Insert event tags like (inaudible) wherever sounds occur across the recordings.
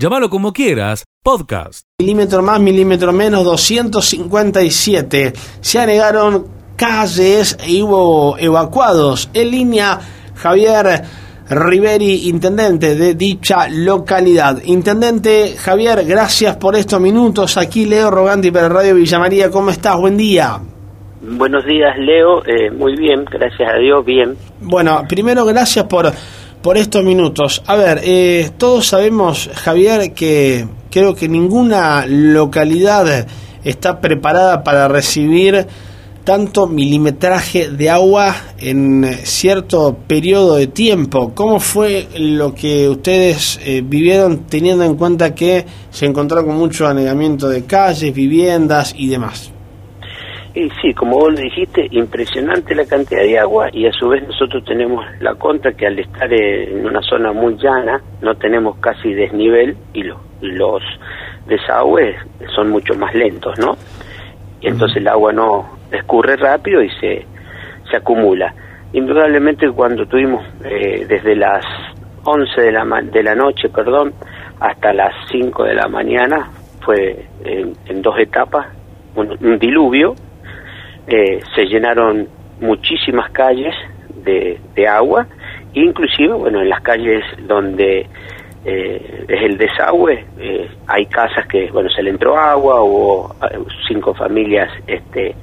Llámalo como quieras, podcast. Milímetro más, milímetro menos, 257. Se anegaron calles y hubo evacuados. En línea, Javier Riveri, intendente de dicha localidad. Intendente Javier, gracias por estos minutos. Aquí Leo Roganti para Radio Villa María. ¿Cómo estás? Buen día. Buenos días, Leo. Eh, muy bien, gracias a Dios, bien. Bueno, primero gracias por, por estos minutos. A ver, eh, todos sabemos, Javier, que creo que ninguna localidad está preparada para recibir tanto milimetraje de agua en cierto periodo de tiempo. ¿Cómo fue lo que ustedes eh, vivieron teniendo en cuenta que se encontró con mucho anegamiento de calles, viviendas y demás? Y sí, como vos lo dijiste, impresionante la cantidad de agua y a su vez nosotros tenemos la contra que al estar en una zona muy llana no tenemos casi desnivel y los, los desagües son mucho más lentos, ¿no? Y entonces el agua no escurre rápido y se, se acumula. Indudablemente cuando tuvimos eh, desde las 11 de la, de la noche, perdón, hasta las 5 de la mañana, fue en, dos etapas, un diluvio eh, se llenaron muchísimas calles de, de, agua, inclusive, bueno, en las calles donde eh, es el desagüe, eh, hay casas que, bueno, se le entró agua, hubo cinco familias este,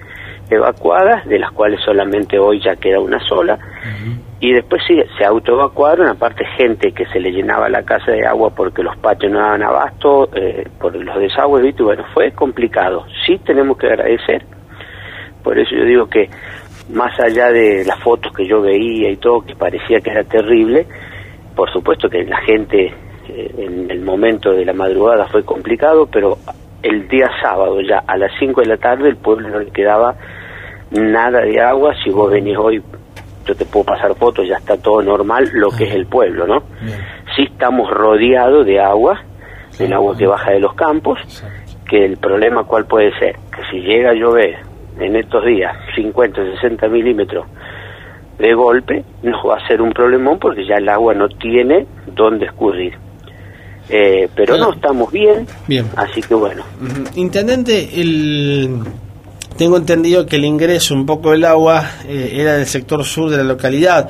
evacuadas, de las cuales solamente hoy ya queda una sola, y después sí, se autoevacuaron, aparte gente que se le llenaba la casa de agua porque los patios no daban abasto, por los desagües, y bueno, fue complicado. Sí tenemos que agradecer por eso yo digo que más allá de las fotos que yo veía y todo, que parecía que era terrible, por supuesto que la gente eh, en el momento de la madrugada fue complicado, pero el día sábado ya a las 5 de la tarde el pueblo no le quedaba nada de agua, si vos venís hoy yo te puedo pasar fotos, ya está todo normal, lo que es el pueblo, ¿no? Sí estamos rodeados de agua, del agua que baja de los campos, que el problema cuál puede ser, que si llega a llover en estos días 50, 60 milímetros de golpe, nos va a ser un problemón porque ya el agua no tiene dónde escurrir. Eh, pero no, estamos bien, bien, así que bueno. Intendente, el... tengo entendido que el ingreso un poco del agua eh, era del sector sur de la localidad.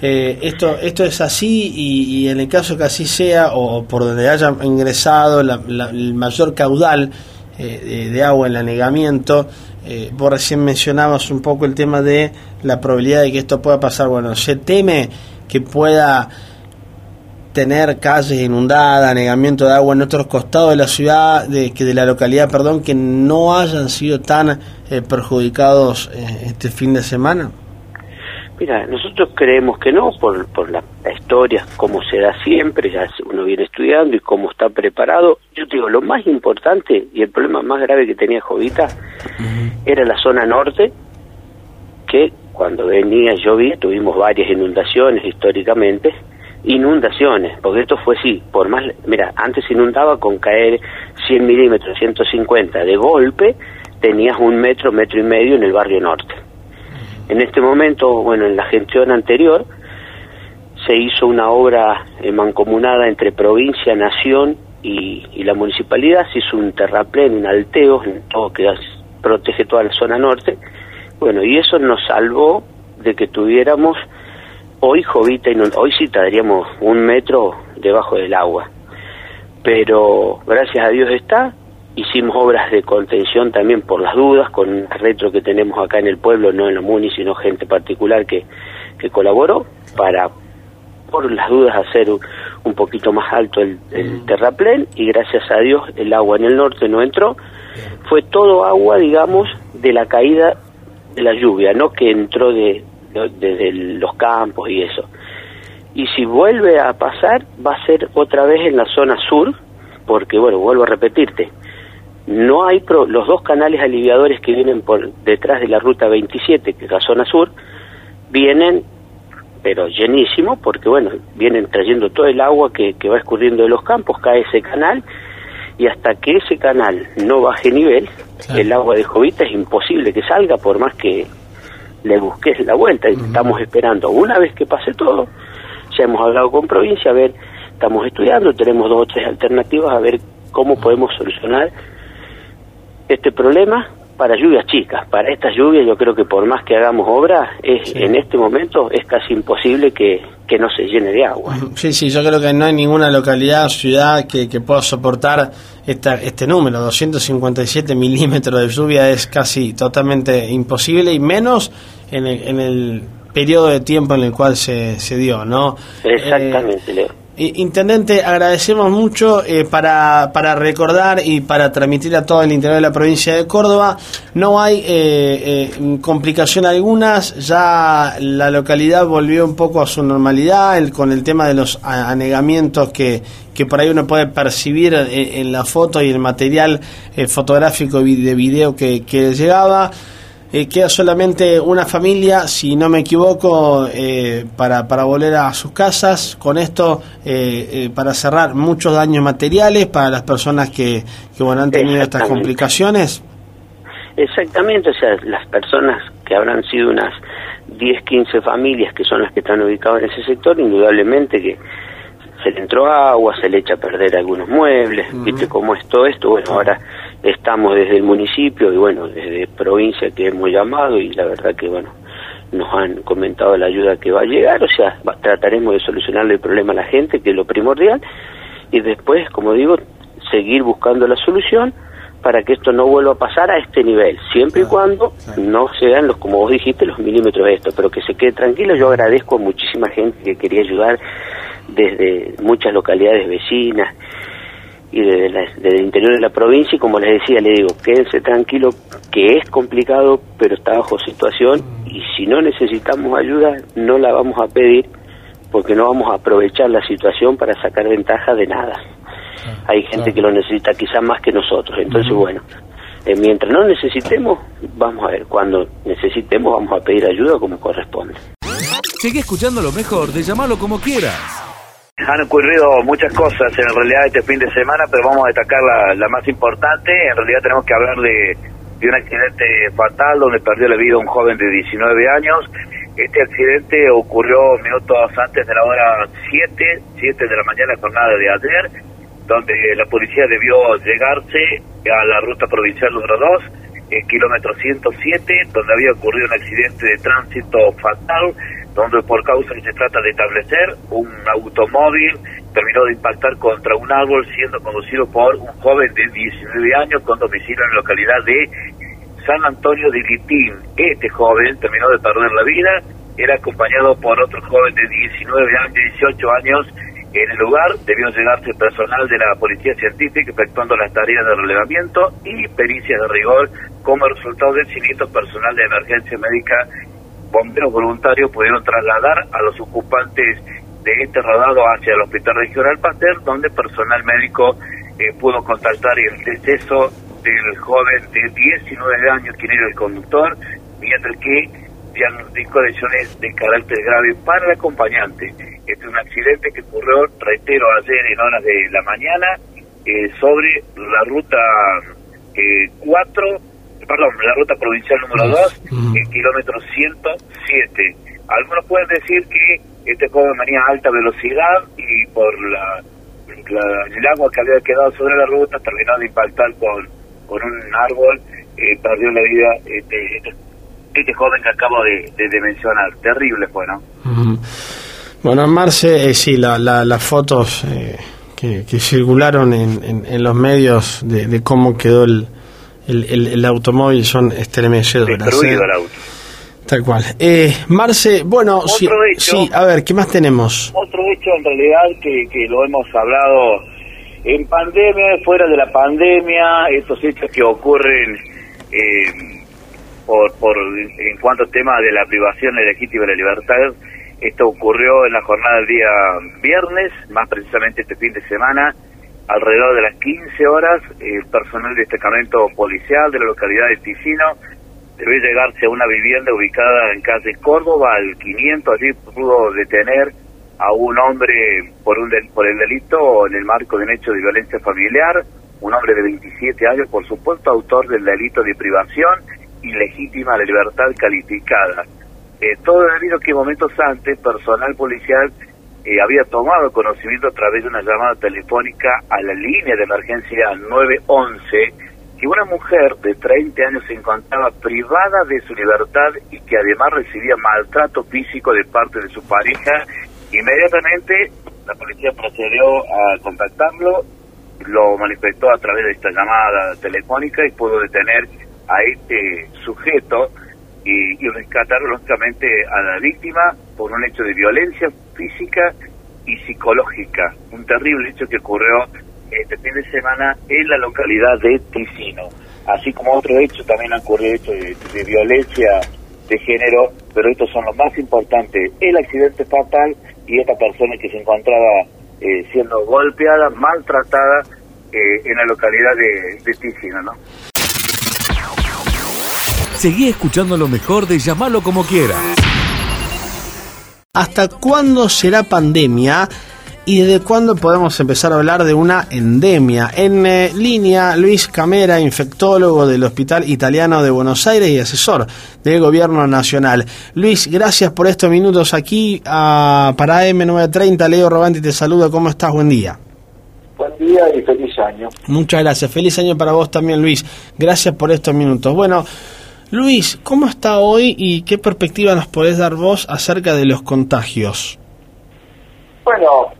Eh, esto, esto es así y, en el caso que así sea o por donde haya ingresado el mayor caudal de, de, agua en el anegamiento, eh, vos recién mencionabas un poco el tema de la probabilidad de que esto pueda pasar. Bueno, se teme que pueda tener calles inundadas, anegamiento de agua en otros costados de la ciudad, de, que de la localidad, perdón, que no hayan sido tan eh, perjudicados eh, este fin de semana. Mira, nosotros creemos que no, por, por la, historia, como se da siempre, ya uno viene estudiando y cómo está preparado. Yo te digo, lo más importante y el problema más grave que tenía Jovita era la zona norte, que cuando venía llovía tuvimos varias inundaciones históricamente, inundaciones, porque esto fue sí, por más, mira, antes inundaba con caer 100 milímetros, 150 de golpe, tenías un metro, metro y medio en el barrio norte en este momento, bueno, en la gestión anterior se hizo una obra eh, mancomunada entre provincia, nación y, la municipalidad, se hizo un terraplén, un alteo, en todo que protege toda la zona norte. Bueno, y eso nos salvó de que tuviéramos hoy Jovita, hoy sí tendríamos un metro debajo del agua. Pero gracias a Dios está, Hicimos obras de contención también por las dudas, con un retro que tenemos acá en el pueblo, no en la MUNI, sino gente particular que, que colaboró para, por las dudas, hacer un, poquito más alto el, terraplén y gracias a Dios el agua en el norte no entró. Fue todo agua, digamos, de la caída de la lluvia, no que entró de, de los campos y eso. Y si vuelve a pasar, va a ser otra vez en la zona sur, porque, bueno, vuelvo a repetirte, no hay los dos canales aliviadores que vienen por detrás de la ruta 27, que es la zona sur, vienen pero llenísimo porque bueno, vienen trayendo todo el agua que, que va escurriendo de los campos, cae ese canal y hasta que ese canal no baje nivel, el agua de Jovita es imposible que salga por más que le busques la vuelta. y Estamos esperando, una vez que pase todo, ya hemos hablado con provincia, a ver estamos estudiando, tenemos dos o tres alternativas a ver cómo podemos solucionar este problema para lluvias chicas. Para estas lluvias yo creo que por más que hagamos obra, es, en este momento es casi imposible que, que, no se llene de agua. Sí, sí, yo creo que no hay ninguna localidad o ciudad que, que pueda soportar esta, este número. 257 milímetros de lluvia es casi totalmente imposible y menos en el, en el periodo de tiempo en el cual se, se dio, ¿no? Exactamente, Leo. Intendente, agradecemos mucho eh, para, para recordar y para transmitir a todo el interior de la provincia de Córdoba. No hay eh, eh, complicación algunas, ya la localidad volvió un poco a su normalidad con el tema de los anegamientos que, que por ahí uno puede percibir en, la foto y el material fotográfico y de video que llegaba. Eh, queda solamente una familia, si no me equivoco, eh, para, para volver a sus casas. Con esto, eh, para cerrar, muchos daños materiales para las personas que, que bueno, han tenido estas complicaciones. Exactamente, o sea, las personas que habrán sido unas 10, 15 familias que son las que están ubicadas en ese sector, indudablemente que se le entró agua, se le echa a perder algunos muebles, viste cómo es todo esto, bueno, ahora estamos desde el municipio y bueno, desde provincia que hemos llamado y la verdad que bueno, nos han comentado la ayuda que va a llegar, o sea, trataremos de solucionarle el problema a la gente, que es lo primordial, y después, como digo, seguir buscando la solución para que esto no vuelva a pasar a este nivel, siempre y cuando no sean los, como vos dijiste, los milímetros de esto, pero que se quede tranquilo. Yo agradezco a muchísima gente que quería ayudar desde muchas localidades vecinas y desde, el interior de la provincia y como les decía, le digo, quédense tranquilo que es complicado, pero está bajo situación y si no necesitamos ayuda no la vamos a pedir porque no vamos a aprovechar la situación para sacar ventaja de nada. Hay gente que lo necesita quizás más que nosotros. Entonces, bueno, eh, mientras no necesitemos, vamos a ver, cuando necesitemos vamos a pedir ayuda como corresponde. Sigue escuchando lo mejor de llamarlo como quieras. Han ocurrido muchas cosas en realidad este fin de semana, pero vamos a destacar la, más importante. En realidad tenemos que hablar de, de un accidente fatal donde perdió la vida un joven de 19 años. Este accidente ocurrió minutos antes de la hora 7, 7 de la mañana, jornada de ayer donde la policía debió llegarse a la ruta provincial número 2, el kilómetro 107, donde había ocurrido un accidente de tránsito fatal, donde por causa que se trata de establecer, un automóvil terminó de impactar contra un árbol siendo conducido por un joven de 19 años con domicilio en la localidad de San Antonio de Litín. Este joven terminó de perder la vida, era acompañado por otro joven de 19 años, 18 años, en el lugar debió llegarse personal de la Policía Científica efectuando las tareas de relevamiento y pericias de rigor. Como resultado del siniestro personal de emergencia médica, bomberos voluntarios pudieron trasladar a los ocupantes de este rodado hacia el Hospital Regional Pasteur, donde personal médico eh, pudo contactar el deceso del joven de 19 años, quien era el conductor, mientras que diagnosticó lesiones de carácter grave para el acompañante. Este es un accidente que ocurrió, reitero, ayer en horas de la mañana eh, sobre la ruta 4, eh, perdón, la ruta provincial número 2, el kilómetro 107. Algunos pueden decir que este joven venía a alta velocidad y por la, el agua que había quedado sobre la ruta terminó de impactar con, con un árbol, eh, perdió la vida este, este, este, joven que acabo de, de, mencionar. Terrible fue, ¿no? Bueno, Marce, eh, sí, las fotos eh, que, circularon en, en, los medios de, cómo quedó el, el, automóvil son estremecedoras. Destruido el auto. Tal cual. Eh, Marce, bueno, sí, sí, a ver, ¿qué más tenemos? Otro hecho en realidad que, que lo hemos hablado en pandemia, fuera de la pandemia, estos hechos que ocurren eh, por, por en cuanto al tema de la privación legítima de la libertad esto ocurrió en la jornada del día viernes, más precisamente este fin de semana, alrededor de las 15 horas, el personal del destacamento policial de la localidad de Ticino debe llegarse a una vivienda ubicada en calle Córdoba, al 500, allí pudo detener a un hombre por, un por el delito en el marco de un hecho de violencia familiar, un hombre de 27 años, por supuesto, autor del delito de privación ilegítima de libertad calificada. Eh, todo debido a que momentos antes personal policial eh, había tomado conocimiento a través de una llamada telefónica a la línea de emergencia 911 que una mujer de 30 años se encontraba privada de su libertad y que además recibía maltrato físico de parte de su pareja. Inmediatamente la policía procedió a contactarlo, lo manifestó a través de esta llamada telefónica y pudo detener a este sujeto y, y rescatar lógicamente a la víctima por un hecho de violencia física y psicológica, un terrible hecho que ocurrió este fin de semana en la localidad de Ticino, así como otro hecho también ha ocurrido hecho de, violencia de género, pero estos son los más importantes, el accidente fatal y esta persona que se encontraba eh, siendo golpeada, maltratada eh, en la localidad de, de Ticino, ¿no? Seguí escuchando lo mejor de llamarlo como quiera. ¿Hasta cuándo será pandemia? ¿Y desde cuándo podemos empezar a hablar de una endemia? En eh, línea, Luis Camera, infectólogo del Hospital Italiano de Buenos Aires y asesor del Gobierno Nacional. Luis, gracias por estos minutos aquí ah, para M930. Leo Robanti te saluda. ¿Cómo estás? Buen día. Buen día y feliz año. Muchas gracias. Feliz año para vos también, Luis. Gracias por estos minutos. Bueno, Luis, ¿cómo está hoy y qué perspectiva nos podés dar vos acerca de los contagios? Bueno,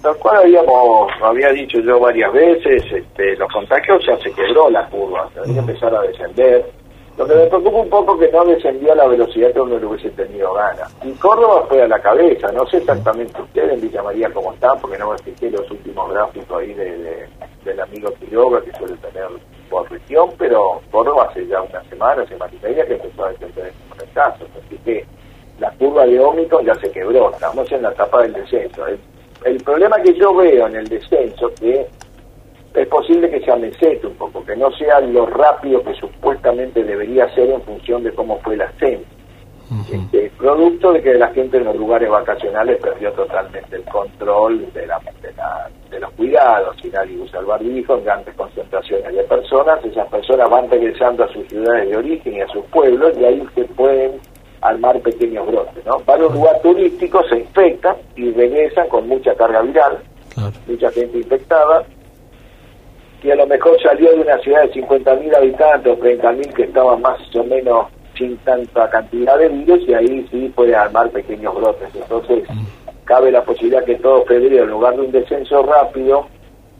tal cual habíamos, había dicho yo varias veces, este, los contagios ya se quebró la curva, tenía que empezar a descender. Lo que me preocupa un poco es que no descendió a la velocidad que uno le hubiese tenido ganas. Y Córdoba fue a la cabeza, no sé exactamente ustedes en Villa María cómo están, porque no me fijé los últimos gráficos ahí de, del amigo Quiroga que suele tener por región, pero Córdoba hace ya una semana, semana y media que empezó a descender en casos, así que la curva de Ómicron ya se quebró, estamos en la etapa del descenso. El, problema que yo veo en el descenso que es posible que se amesete un poco, que no sea lo rápido que supuestamente debería ser en función de cómo fue el ascenso. Este, producto de que la gente en los lugares vacacionales perdió totalmente el control de, la, de, los cuidados, si nadie usa el barbijo, en grandes concentraciones de personas, esas personas van regresando a sus ciudades de origen y a sus pueblos y ahí se pueden armar pequeños brotes, ¿no? Van a un lugar turístico, se infectan y regresan con mucha carga viral, mucha gente infectada, y a lo mejor salió de una ciudad de 50.000 habitantes o 30.000 que estaban más o menos sin tanta cantidad de virus y ahí sí puede armar pequeños brotes. Entonces, cabe la posibilidad que todo febrero, en lugar de un descenso rápido,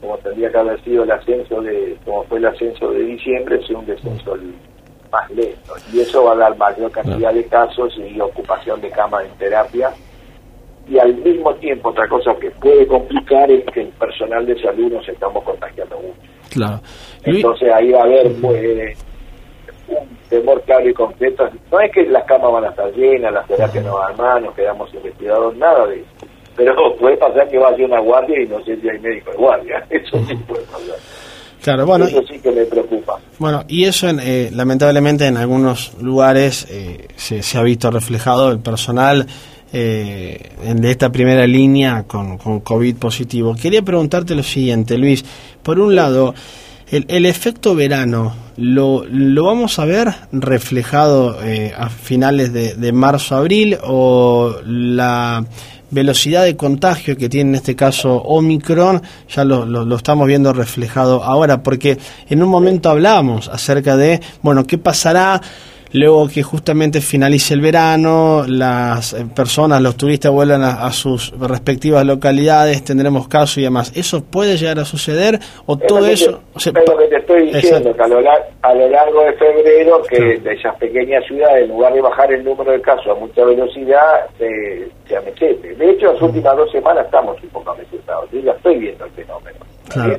como tendría que haber sido el ascenso de, como fue el ascenso de diciembre, sea un descenso más lento. Y eso va a dar mayor cantidad de casos y ocupación de camas en terapia. Y al mismo tiempo, otra cosa que puede complicar es que el personal de salud nos estamos contagiando mucho. Claro. Entonces ahí va a haber pues, un temor claro y concreto. No es que las camas van a estar llenas, las terapias no van mal, nos quedamos investigados, nada de eso. Pero puede pasar que vaya una guardia y no sé si hay médico de guardia. (laughs) Eso sí puede pasar. Claro, bueno, eso sí que me preocupa. Bueno, y eso eh, lamentablemente en algunos lugares eh, se, ha visto reflejado el personal eh, de esta primera línea con, con COVID positivo. Quería preguntarte lo siguiente, Luis. Por un lado, el, el efecto verano, ¿lo, ¿lo vamos a ver reflejado a finales de, marzo-abril o la velocidad de contagio que tiene en este caso Omicron, ya lo, lo, estamos viendo reflejado ahora, porque en un momento hablábamos acerca de, bueno, ¿qué pasará? Luego que justamente finalice el verano, las eh, personas, los turistas vuelvan a, sus respectivas localidades, tendremos casos y demás. ¿Eso puede llegar a suceder o todo eso? es lo que te estoy diciendo, que a lo, largo de febrero, que de esas pequeñas ciudades, en lugar de bajar el número de casos a mucha velocidad, se, se amesete. De hecho, las últimas dos semanas estamos un poco amesetados. Yo ya estoy viendo el fenómeno. Claro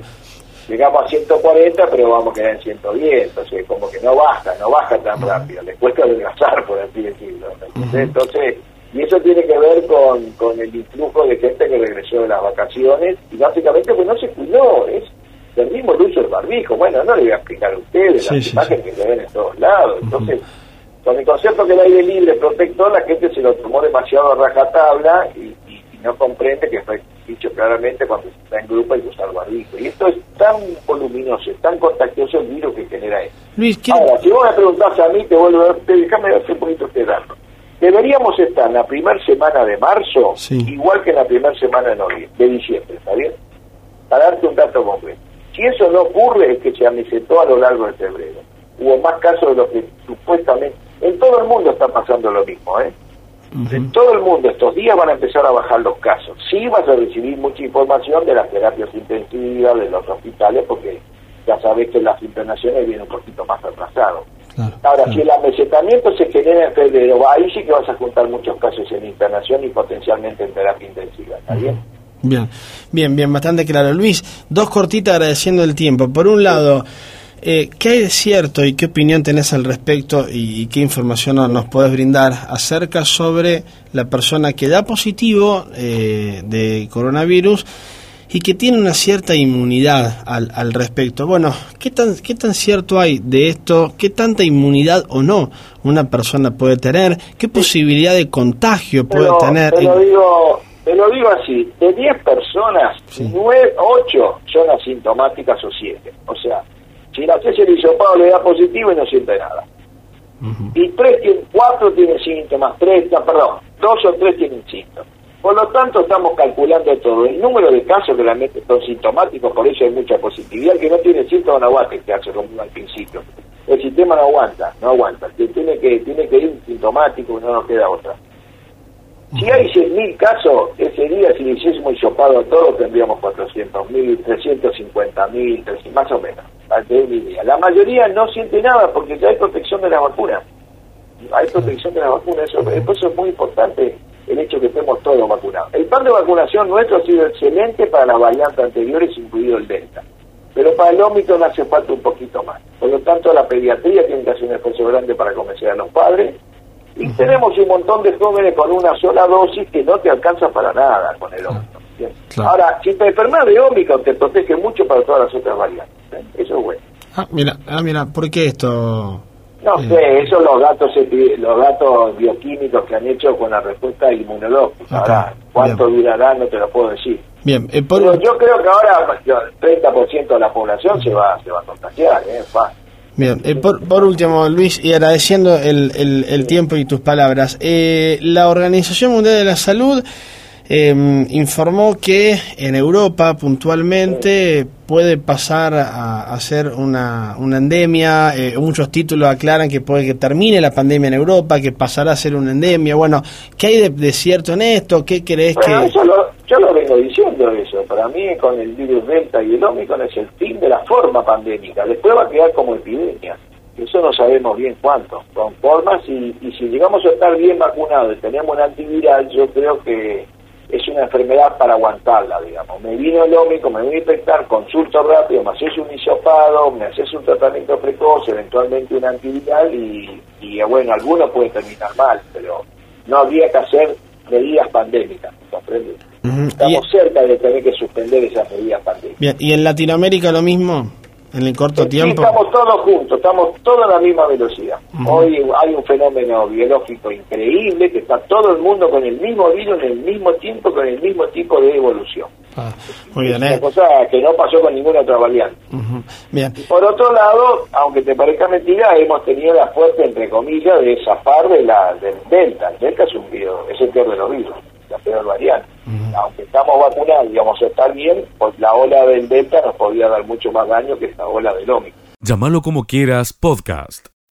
llegamos a 140, pero vamos a quedar en 110, entonces como que no baja, no baja tan rápido, le cuesta adelgazar, por así decirlo. Entonces, y eso tiene que ver con, con el influjo de gente que regresó de las vacaciones, y básicamente pues no se cuidó, es del mismo uso del barbijo, bueno, no le voy a explicar a ustedes las imágenes que se ven en todos lados, entonces... Con el concepto que el aire libre protector, la gente se lo tomó demasiado a rajatabla y, no comprende que fue dicho claramente cuando se está en grupo hay que usar barbijo. Y esto es tan voluminoso, es tan contagioso el virus que genera esto. Luis, Ahora, si vos me preguntás a mí, te vuelvo a... Déjame hacer un poquito este dato. Deberíamos estar en la primera semana de marzo, Sí. igual que en la primera semana de noviembre, de diciembre, ¿está bien? Para darte un dato concreto. Si eso no ocurre, es que se amesetó a lo largo de febrero. Hubo más casos de lo que supuestamente... En todo el mundo está pasando lo mismo, ¿eh? En todo el mundo estos días van a empezar a bajar los casos. Sí vas a recibir mucha información de las terapias intensivas, de los hospitales, porque ya sabes que las internaciones vienen un poquito más atrasados. Claro, Ahora, claro. si el amesetamiento se genera en febrero, ahí sí que vas a juntar muchos casos en internación y potencialmente en terapia intensiva, ¿está bien? Bien, bien, bien, bastante claro. Luis, dos cortitas agradeciendo el tiempo. Por un lado, eh, ¿qué hay de cierto y qué opinión tenés al respecto y, y qué información nos, podés brindar acerca sobre la persona que da positivo eh, de coronavirus y que tiene una cierta inmunidad al, al respecto? Bueno, ¿qué tan, ¿qué tan cierto hay de esto? ¿Qué tanta inmunidad o no una persona puede tener? ¿Qué posibilidad de contagio puede Pero tener? te lo digo, te lo digo así, de 10 personas, Sí. 9, 8 son asintomáticas o 7. O sea, si la haces el hisopado le da positivo y no siente nada. Y tres, cuatro tienen síntomas, tres, perdón, dos o tres tienen síntomas. Por lo tanto, estamos calculando todo. El número de casos que realmente son sintomáticos, por eso hay mucha positividad. El que no tiene síntomas no aguanta que hace como al principio. El sistema no aguanta, no aguanta. Tiene que tiene que ir sintomático y no nos queda otra. Si hay 100.000 casos, ese día si le hiciésemos hisopado a todos tendríamos 400.000, 350.000, 300, más o menos. Una idea. La mayoría no siente nada porque ya hay protección de la vacuna. Hay protección de la vacuna, eso, por eso es muy importante el hecho que estemos todos vacunados. El plan de vacunación nuestro ha sido excelente para las variantes anteriores, incluido el Delta. Pero para el Omicron hace falta un poquito más. Por lo tanto, la pediatría tiene que hacer un esfuerzo grande para convencer a los padres. Y tenemos un montón de jóvenes con una sola dosis que no te alcanza para nada con el Omicron. Claro. Ahora, si te enfermas de Omicron, te protege mucho para todas las otras variantes. ¿Eh? Eso es bueno. Ah, mira, ah, mira, ¿por qué esto? No Eh. sé, eso los datos epi- los datos bioquímicos que han hecho con la respuesta inmunológica. Ahora, cuánto bien. durará no te lo puedo decir. Bien, eh, por Pero yo creo que ahora el 30% de la población se va se va a contagiar, ¿eh? Fácil. bien, eh, por, por último, Luis, y agradeciendo el, el- el tiempo y tus palabras, eh, la Organización Mundial de la Salud eh, informó que en Europa puntualmente puede pasar a, a ser una, una endemia, eh, muchos títulos aclaran que puede que termine la pandemia en Europa, que pasará a ser una endemia, bueno, ¿qué hay de, de cierto en esto? ¿Qué crees Bueno, que...? eso lo- yo lo vengo diciendo eso. Para mí, con el virus Delta y el Omicron es el fin de la forma pandémica. Después va a quedar como epidemia. Eso no sabemos bien cuánto. Con formas, y, y si llegamos a estar bien vacunados y tenemos un antiviral, yo creo que es una enfermedad para aguantarla, digamos. Me vino el Omicron, me voy a infectar, consulto rápido, me haces un hisopado, me haces un tratamiento precoz, eventualmente un antiviral y, y bueno, algunos pueden terminar mal, pero no habría que hacer medidas pandémicas, ¿comprendes? Estamos cerca de tener que suspender esas medidas pandémicas. Bien, ¿y en Latinoamérica lo mismo? ¿En el corto tiempo? estamos todos juntos, estamos todos a la misma velocidad. Ujú. Hoy hay un fenómeno biológico increíble que está todo el mundo con el mismo virus en el mismo tiempo, con el mismo tipo de evolución. Ah, muy bien, Es ¿eh? una cosa que no pasó con ninguna otra variante. Ujú, Bien, Por otro lado, aunque te parezca mentira, hemos tenido la fuerte, entre comillas, de zafar de la, del Delta. El Delta es, un virus, es el peor de los virus, la peor variante. Aunque estamos vacunados y vamos a estar bien, pues la ola del Delta nos podría dar mucho más daño que esta ola del Omicron. Llámalo como quieras podcast.